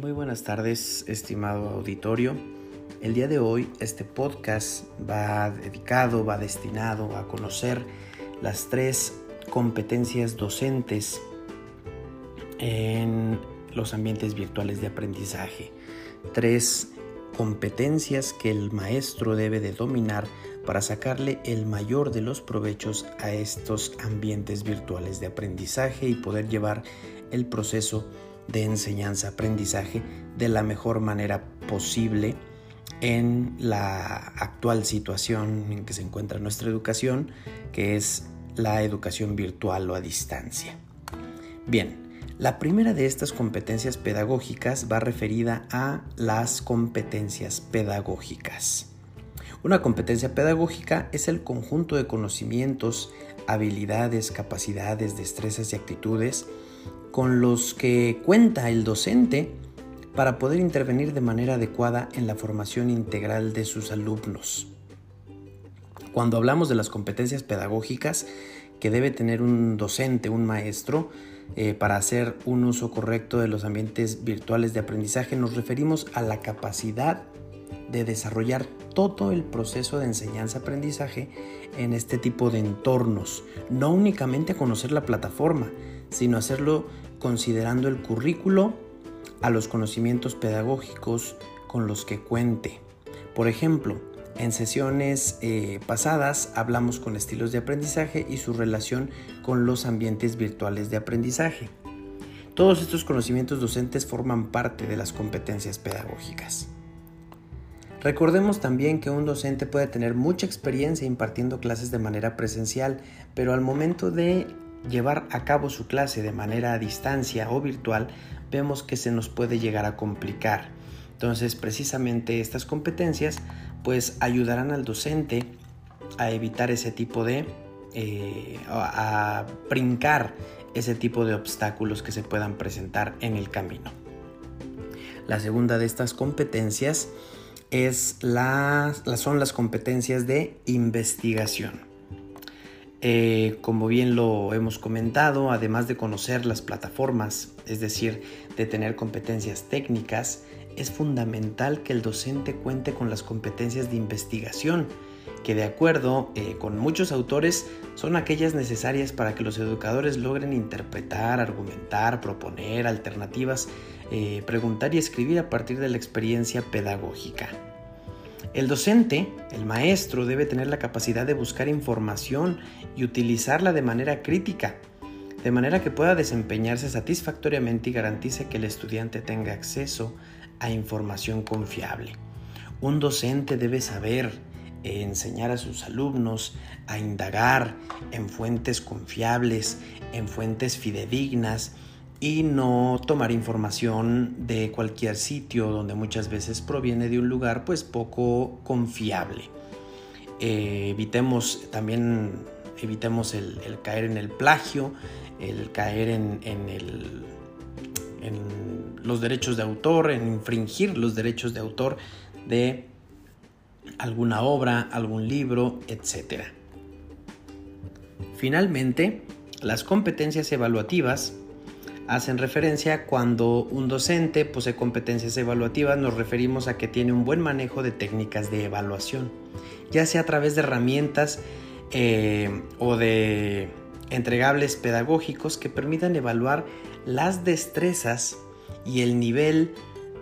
Muy buenas tardes, estimado auditorio. El día de hoy este podcast va dedicado, va destinado a conocer las tres competencias docentes en los ambientes virtuales de aprendizaje. Tres competencias que el maestro debe de dominar para sacarle el mayor de los provechos a estos ambientes virtuales de aprendizaje y poder llevar el proceso de enseñanza-aprendizaje de la mejor manera posible en la actual situación en que se encuentra nuestra educación, que es la educación virtual o a distancia. Bien, la primera de estas competencias pedagógicas va referida a las competencias pedagógicas. Una competencia pedagógica es el conjunto de conocimientos, habilidades, capacidades, destrezas y actitudes con los que cuenta el docente para poder intervenir de manera adecuada en la formación integral de sus alumnos. Cuando hablamos de las competencias pedagógicas que debe tener un docente, un maestro, eh, para hacer un uso correcto de los ambientes virtuales de aprendizaje, nos referimos a la capacidad de desarrollar todo el proceso de enseñanza-aprendizaje en este tipo de entornos. No únicamente conocer la plataforma, sino hacerlo considerando el currículo a los conocimientos pedagógicos con los que cuente. Por ejemplo, en sesiones eh, pasadas hablamos con estilos de aprendizaje y su relación con los ambientes virtuales de aprendizaje. Todos estos conocimientos docentes forman parte de las competencias pedagógicas. Recordemos también que un docente puede tener mucha experiencia impartiendo clases de manera presencial, pero al momento de llevar a cabo su clase de manera a distancia o virtual, vemos que se nos puede llegar a complicar. Entonces, precisamente estas competencias pues ayudarán al docente a evitar ese tipo de, eh, a brincar ese tipo de obstáculos que se puedan presentar en el camino. La segunda de estas competencias es son las competencias de investigación. Eh, como bien lo hemos comentado, además de conocer las plataformas, es decir, de tener competencias técnicas, es fundamental que el docente cuente con las competencias de investigación, que de acuerdo eh, con muchos autores son aquellas necesarias para que los educadores logren interpretar, argumentar, proponer alternativas, eh, preguntar y escribir a partir de la experiencia pedagógica. El docente, el maestro, debe tener la capacidad de buscar información y utilizarla de manera crítica, de manera que pueda desempeñarse satisfactoriamente y garantice que el estudiante tenga acceso a información confiable. Un docente debe saber enseñar a sus alumnos a indagar en fuentes confiables, en fuentes fidedignas y no tomar información de cualquier sitio donde muchas veces proviene de un lugar pues poco confiable. Eh, evitemos también evitemos el, caer en el plagio, el caer en, el en los derechos de autor, en infringir los derechos de autor de alguna obra, algún libro, etc. Finalmente, las competencias evaluativas hacen referencia cuando un docente posee competencias evaluativas, nos referimos a que tiene un buen manejo de técnicas de evaluación, ya sea a través de herramientas eh, o de entregables pedagógicos que permitan evaluar las destrezas y el nivel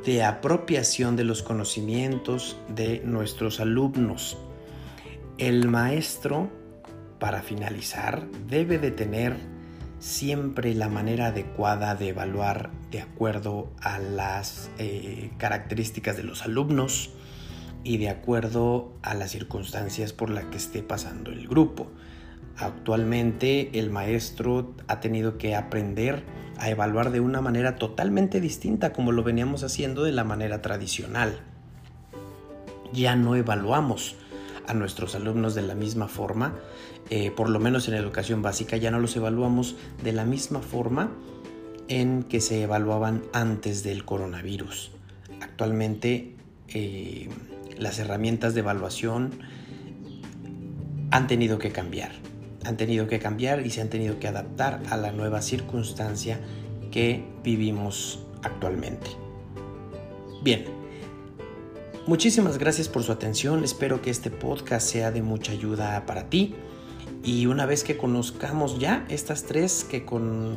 de apropiación de los conocimientos de nuestros alumnos. El maestro, para finalizar, debe de tener siempre la manera adecuada de evaluar de acuerdo a las eh, características de los alumnos y de acuerdo a las circunstancias por las que esté pasando el grupo. Actualmente el maestro ha tenido que aprender a evaluar de una manera totalmente distinta como lo veníamos haciendo de la manera tradicional. Ya no evaluamos a nuestros alumnos de la misma forma, eh, por lo menos en educación básica ya no los evaluamos de la misma forma en que se evaluaban antes del coronavirus. Actualmente eh, las herramientas de evaluación han tenido que cambiar han tenido que cambiar y se han tenido que adaptar a la nueva circunstancia que vivimos actualmente. Bien, muchísimas gracias por su atención, espero que este podcast sea de mucha ayuda para ti. Y una vez que conozcamos ya estas tres, que,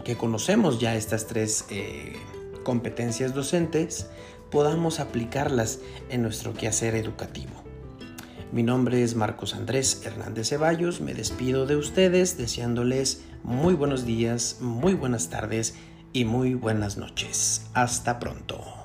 que conocemos ya estas tres eh, competencias docentes, podamos aplicarlas en nuestro quehacer educativo. Mi nombre es Marcos Andrés Hernández Ceballos, me despido de ustedes deseándoles muy buenos días, muy buenas tardes y muy buenas noches. Hasta pronto.